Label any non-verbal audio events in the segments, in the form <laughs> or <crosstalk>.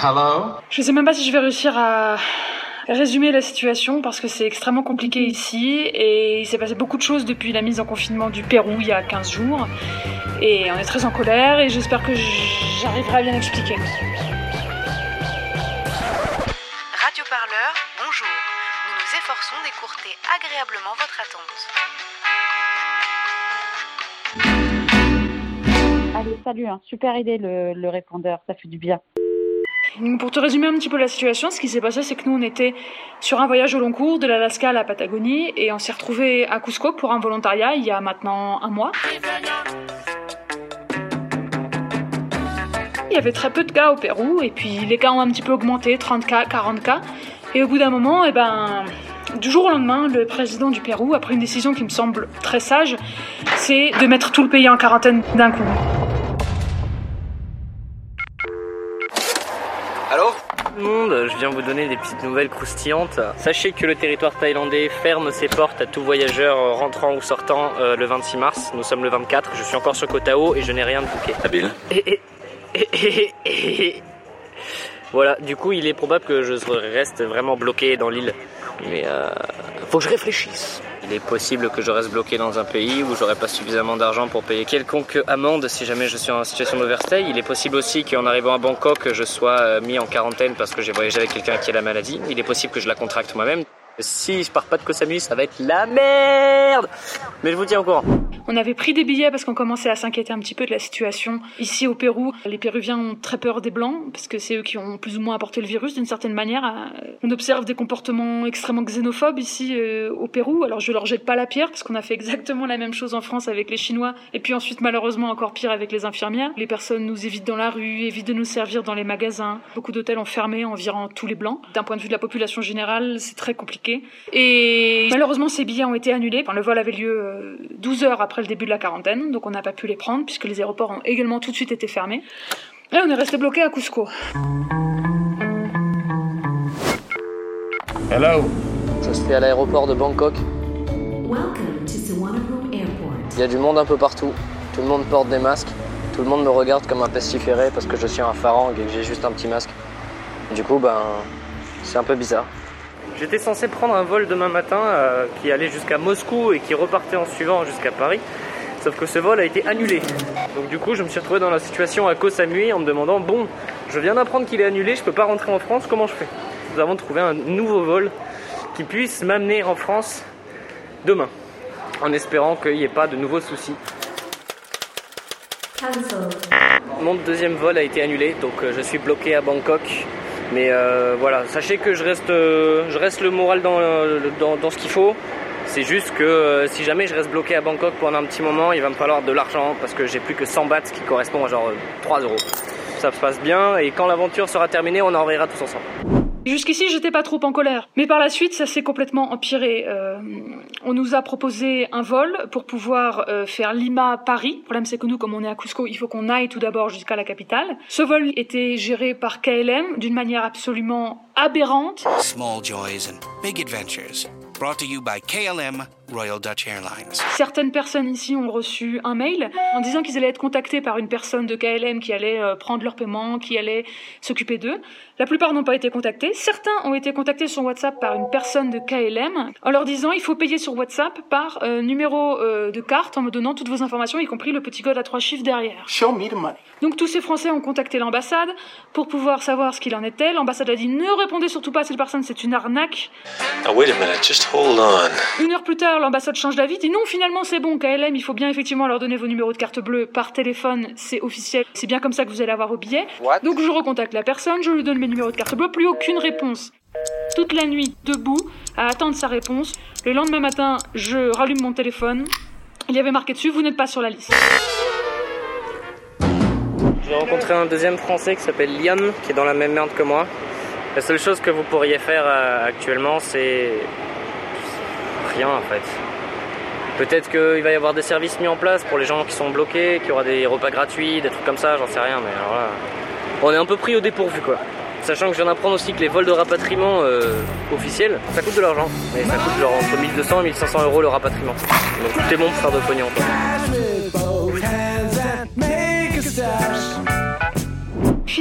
Hello? Je sais même pas si je vais réussir à résumer la situation parce que c'est extrêmement compliqué ici et il s'est passé beaucoup de choses depuis la mise en confinement du Pérou il y a 15 jours et on est très en colère et j'espère que j'arriverai à bien expliquer. Radio Parleur, bonjour. Nous nous efforçons d'écourter agréablement votre attente. Allez, salut, hein. super idée le, le répondeur, ça fait du bien. Pour te résumer un petit peu la situation, ce qui s'est passé, c'est que nous, on était sur un voyage au long cours de l'Alaska à la Patagonie et on s'est retrouvé à Cusco pour un volontariat il y a maintenant un mois. Il y avait très peu de cas au Pérou et puis les cas ont un petit peu augmenté, 30 cas, 40 cas. Et au bout d'un moment, eh ben, du jour au lendemain, le président du Pérou a pris une décision qui me semble très sage, c'est de mettre tout le pays en quarantaine d'un coup. Viens vous donner des petites nouvelles croustillantes. Sachez que le territoire thaïlandais ferme ses portes à tout voyageur rentrant ou sortant euh, le 26 mars. Nous sommes le 24, je suis encore sur Koh Tao et je n'ai rien de bouquet. Habile. Et, et- et- Voilà, du coup il est probable que je reste vraiment bloqué dans l'île. Mais euh, faut que je réfléchisse. Il est possible que je reste bloqué dans un pays où j'aurai pas suffisamment d'argent pour payer quelconque amende si jamais je suis en situation d'overstay. Il est possible aussi qu'en arrivant à Bangkok, je sois euh, mis en quarantaine parce que j'ai voyagé avec quelqu'un qui a la maladie. Il est possible que je la contracte moi-même. Si je pars pas de Koh ça va être la merde Mais je vous tiens au courant. On avait pris des billets parce qu'on commençait à s'inquiéter un petit peu de la situation. Ici au Pérou, les Péruviens ont très peur des Blancs parce que c'est eux qui ont plus ou moins apporté le virus d'une certaine manière. Euh, On observe des comportements extrêmement xénophobes ici euh, au Pérou. Alors je leur jette pas la pierre parce qu'on a fait exactement la même chose en France avec les Chinois et puis ensuite malheureusement encore pire avec les infirmières. Les personnes nous évitent dans la rue, évitent de nous servir dans les magasins. Beaucoup d'hôtels ont fermé en virant tous les Blancs. D'un point de vue de la population générale, c'est très compliqué. Et malheureusement, ces billets ont été annulés. Le vol avait lieu euh, 12 heures après le début de la quarantaine, donc on n'a pas pu les prendre puisque les aéroports ont également tout de suite été fermés. Et on est resté bloqué à Cusco. Hello? Je suis à l'aéroport de Bangkok. Welcome to Suvarnabhumi Airport. Il y a du monde un peu partout. Tout le monde porte des masques. Tout le monde me regarde comme un pestiféré parce que je suis un farang et que j'ai juste un petit masque. Du coup, ben, c'est un peu bizarre. J'étais censé prendre un vol demain matin euh, qui allait jusqu'à Moscou et qui repartait en suivant jusqu'à Paris. Sauf que ce vol a été annulé. Donc du coup, je me suis retrouvé dans la situation à Koh Samui en me demandant bon, je viens d'apprendre qu'il est annulé, je peux pas rentrer en France, comment je fais? Nous avons trouvé un nouveau vol qui puisse m'amener en France demain, en espérant qu'il n'y ait pas de nouveaux soucis. Mon deuxième vol a été annulé, donc euh, je suis bloqué à Bangkok. Mais euh, voilà, sachez que je reste, euh, je reste le moral dans, euh, dans, dans ce qu'il faut. C'est juste que si jamais je reste bloqué à Bangkok pendant un petit moment, il va me falloir de l'argent parce que j'ai plus que 100 bahts, qui correspond à genre euh, 3 euros. Ça se passe bien et quand l'aventure sera terminée, on en reverra tous ensemble. Jusqu'ici, j'étais pas trop en colère. Mais par la suite, ça s'est complètement empiré. Euh, on nous a proposé un vol pour pouvoir euh, faire Lima-Paris. Le problème, c'est que nous, comme on est à Cusco, il faut qu'on aille tout d'abord jusqu'à la capitale. Ce vol était géré par KLM d'une manière absolument aberrante. Small joys and big adventures. Brought to you by KLM Royal Dutch Airlines. Certaines personnes ici ont reçu un mail en disant qu'ils allaient être contactés par une personne de KLM qui allait euh, prendre leur paiement, qui allait s'occuper d'eux. La plupart n'ont pas été contactés. Certains ont été contactés sur WhatsApp par une personne de KLM en leur disant il faut payer sur WhatsApp par euh, numéro euh, de carte en me donnant toutes vos informations, y compris le petit code à trois chiffres derrière. Show me the money. Donc tous ces Français ont contacté l'ambassade pour pouvoir savoir ce qu'il en était. L'ambassade a dit ne répondez surtout pas à cette personne, c'est une arnaque. Now, wait a minute, just hold on. Une heure plus tard, l'ambassade change d'avis, dit non, finalement c'est bon, KLM, il faut bien effectivement leur donner vos numéros de carte bleue par téléphone, c'est officiel, c'est bien comme ça que vous allez avoir vos billets. What? Donc je recontacte la personne, je lui donne mes numéros de carte bleue, plus aucune réponse. Toute la nuit, debout, à attendre sa réponse. Le lendemain matin, je rallume mon téléphone. Il y avait marqué dessus, vous n'êtes pas sur la liste. J'ai rencontré un deuxième français qui s'appelle Liam, qui est dans la même merde que moi. La seule chose que vous pourriez faire euh, actuellement, c'est rien en fait. Peut-être qu'il va y avoir des services mis en place pour les gens qui sont bloqués, qu'il y aura des repas gratuits, des trucs comme ça, j'en sais rien, mais alors là, on est un peu pris au dépourvu quoi. Sachant que je viens d'apprendre aussi que les vols de rapatriement euh, officiels, ça coûte de l'argent. Et ça coûte genre entre 1200 et 1500 euros le rapatriement. Donc tout est bon pour faire de pognon.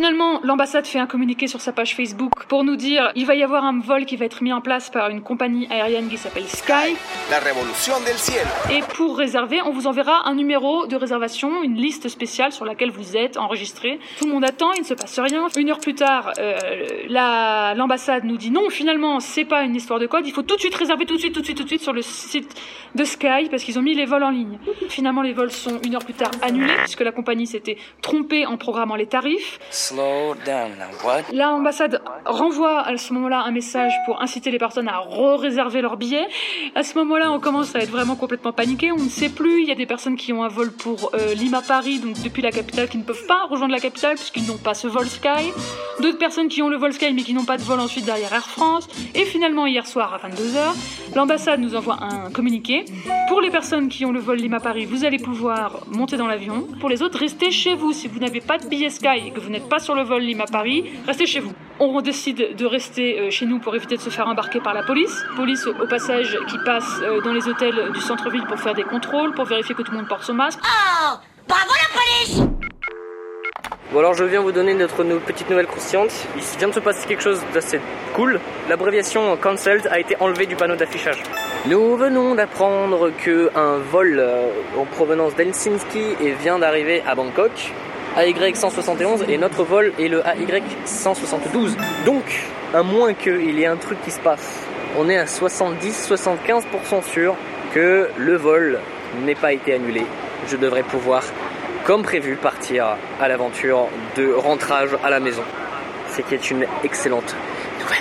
Finalement, l'ambassade fait un communiqué sur sa page Facebook pour nous dire il va y avoir un vol qui va être mis en place par une compagnie aérienne qui s'appelle Sky. La revolución del cielo. Et pour réserver, on vous enverra un numéro de réservation, une liste spéciale sur laquelle vous êtes enregistré. Tout le monde attend, il ne se passe rien. Une heure plus tard, euh, la- l'ambassade nous dit non, finalement, c'est pas une histoire de code. Il faut tout de suite réserver, tout de suite, tout de suite, tout de suite sur le site de Sky parce qu'ils ont mis les vols en ligne. Finalement, les vols sont une heure plus tard annulés puisque la compagnie s'était trompée en programmant les tarifs. Slow down? L'ambassade renvoie à ce moment-là un message pour inciter les personnes à re-réserver leurs billets. À ce moment-là, on commence à être vraiment complètement paniqué. On ne sait plus. Il y a des personnes qui ont un vol pour euh, Lima-Paris, donc depuis la capitale, qui ne peuvent pas rejoindre la capitale puisqu'ils n'ont pas ce vol Sky. D'autres personnes qui ont le vol Sky mais qui n'ont pas de vol ensuite derrière Air France. Et finalement, hier soir à 22h, l'ambassade nous envoie un communiqué. Pour les personnes qui ont le vol Lima-Paris, vous allez pouvoir monter dans l'avion. Pour les autres, restez chez vous. Si vous n'avez pas de billet Sky et que vous n'êtes pas sur le vol Lima-Paris, restez chez vous. On décide de rester euh, chez nous pour éviter de se faire embarquer par la police. Police, au passage, qui passe euh, dans les hôtels du centre-ville pour faire des contrôles, pour vérifier que tout le monde porte son masque. Bon alors je viens vous donner notre petite nouvelle croustillante. Il vient de se passer quelque chose d'assez cool. L'abréviation cancelled a été enlevée du panneau d'affichage. Nous venons d'apprendre que un vol euh, en provenance d'Helsinki et vient d'arriver à Bangkok. AY 171 et notre vol est le AY 172. Donc, à moins qu'il y ait un truc qui se passe, on est à 70-75% sûr que le vol n'ait pas été annulé. Je devrais pouvoir comme prévu, partir à l'aventure de rentrage à la maison. Ce qui est une excellente nouvelle.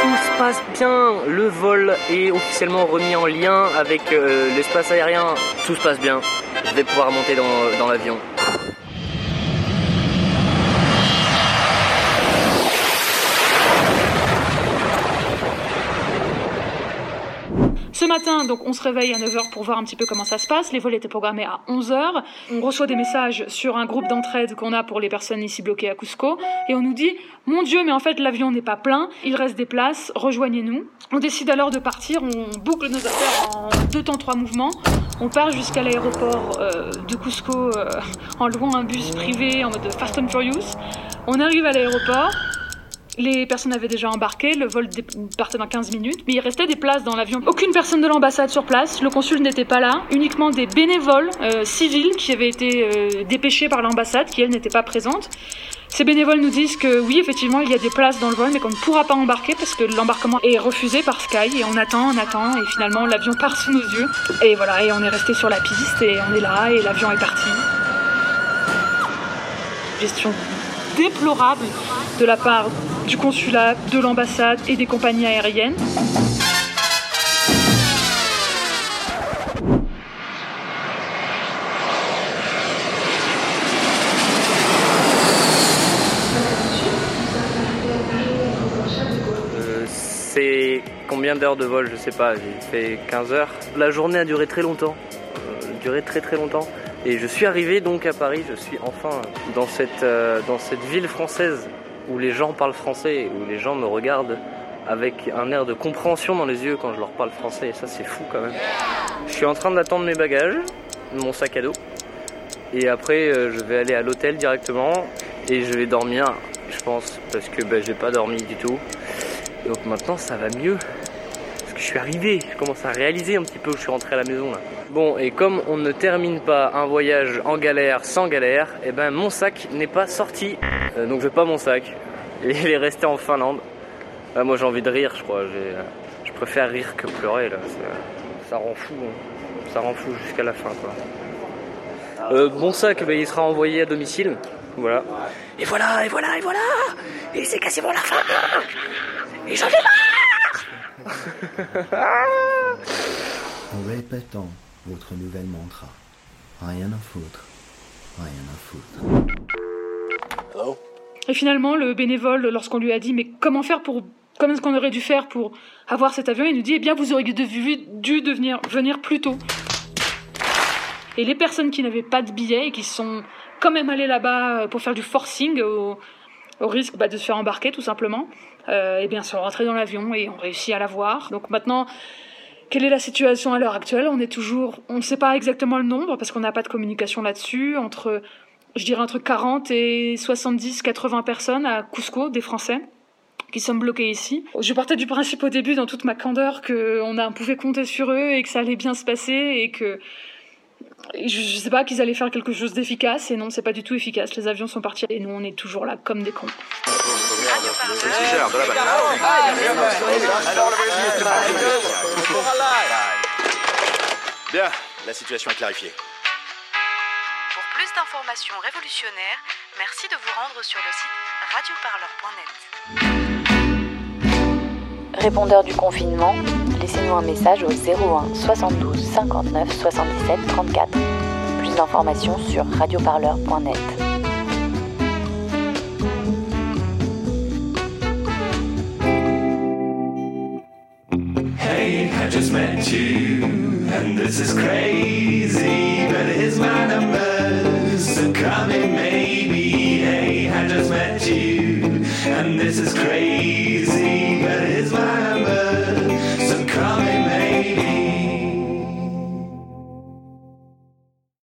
Tout se passe bien, le vol est officiellement remis en lien avec euh, l'espace aérien. Tout se passe bien, je vais pouvoir monter dans l'avion. Matin, on se réveille à 9h pour voir un petit peu comment ça se passe. Les vols étaient programmés à 11h. On reçoit des messages sur un groupe d'entraide qu'on a pour les personnes ici bloquées à Cusco. Et on nous dit, mon Dieu, mais en fait, l'avion n'est pas plein. Il reste des places. Rejoignez-nous. On décide alors de partir. On boucle nos affaires en deux temps, trois mouvements. On part jusqu'à l'aéroport euh, de Cusco euh, en louant un bus privé en mode Fast and Furious. On arrive à l'aéroport. Les personnes avaient déjà embarqué, le vol partait dans 15 minutes, mais il restait des places dans l'avion. Aucune personne de l'ambassade sur place, le consul n'était pas là, uniquement des bénévoles euh, civils qui avaient été euh, dépêchés par l'ambassade, qui elle n'était pas présente. Ces bénévoles nous disent que oui, effectivement, il y a des places dans le vol, mais qu'on ne pourra pas embarquer parce que l'embarquement est refusé par Sky, et on attend, on attend, et finalement l'avion part sous nos yeux. Et voilà, et on est resté sur la piste, et on est là, et l'avion est parti. Gestion déplorable de la part du consulat, de l'ambassade et des compagnies aériennes. Euh, c'est combien d'heures de vol? Je sais pas, j'ai fait 15 heures. La journée a duré très longtemps, euh, duré très très longtemps. Et je suis arrivé donc à Paris, je suis enfin dans cette, euh, ville française où les gens parlent français, où les gens me regardent avec un air de compréhension dans les yeux quand je leur parle français. Et ça c'est fou quand même. Je suis en train d'attendre mes bagages, mon sac à dos. Et après euh, je vais aller à l'hôtel directement et je vais dormir, je pense, parce que bah, j'ai pas dormi du tout. Donc maintenant ça va mieux. Je suis arrivé, je commence à réaliser un petit peu où je suis rentré à la maison là. Bon, et comme on ne termine pas un voyage en galère sans galère, et ben mon sac n'est pas sorti. Euh, donc je pas mon sac. <laughs> Il est resté en Finlande. Ah, moi j'ai envie de rire, je crois. J'ai- Je préfère rire que pleurer là. Ça, rend fou. hein. Ça rend fou jusqu'à la fin quoi. Euh, mon sac, ben, il sera envoyé à domicile. Voilà. Et voilà, et voilà, et voilà Et c'est quasiment la fin Et j'en ai En répétant votre nouvelle mantra. Rien à foutre. Rien à foutre. Et finalement, le bénévole, lorsqu'on lui a dit mais comment faire pour comment est-ce qu'on aurait dû faire pour avoir cet avion, il nous dit eh bien vous auriez dû, dû devenir venir plus tôt. Et les personnes qui n'avaient pas de billets et qui sont quand même allées là-bas pour faire du forcing au, au risque bah, de se faire embarquer tout simplement, euh, eh bien sont rentrées dans l'avion et ont réussi à l'avoir. Donc maintenant, quelle est la situation à l'heure actuelle? On est toujours, on ne sait pas exactement le nombre parce qu'on n'a pas de communication là-dessus entre je dirais entre 40 et 70, 80 personnes à Cusco, des Français qui sommes bloqués ici. Je partais du principe au début, dans toute ma candeur, qu'on pouvait compter sur eux et que ça allait bien se passer et que je ne sais pas qu'ils allaient faire quelque chose d'efficace et non, c'est pas du tout efficace. Les avions sont partis et nous on est toujours là comme des cons. Bien, la situation est clarifiée. Pour plus d'informations révolutionnaires, merci de vous rendre sur le site radioparleur.net. Répondeur du confinement, laissez-nous un message au 01 72 59 77 34. Plus d'informations sur radioparleur.net. Hey, I just met you, and this is crazy, but here's my number, so call me maybe. Hey, I just met you, and this is crazy.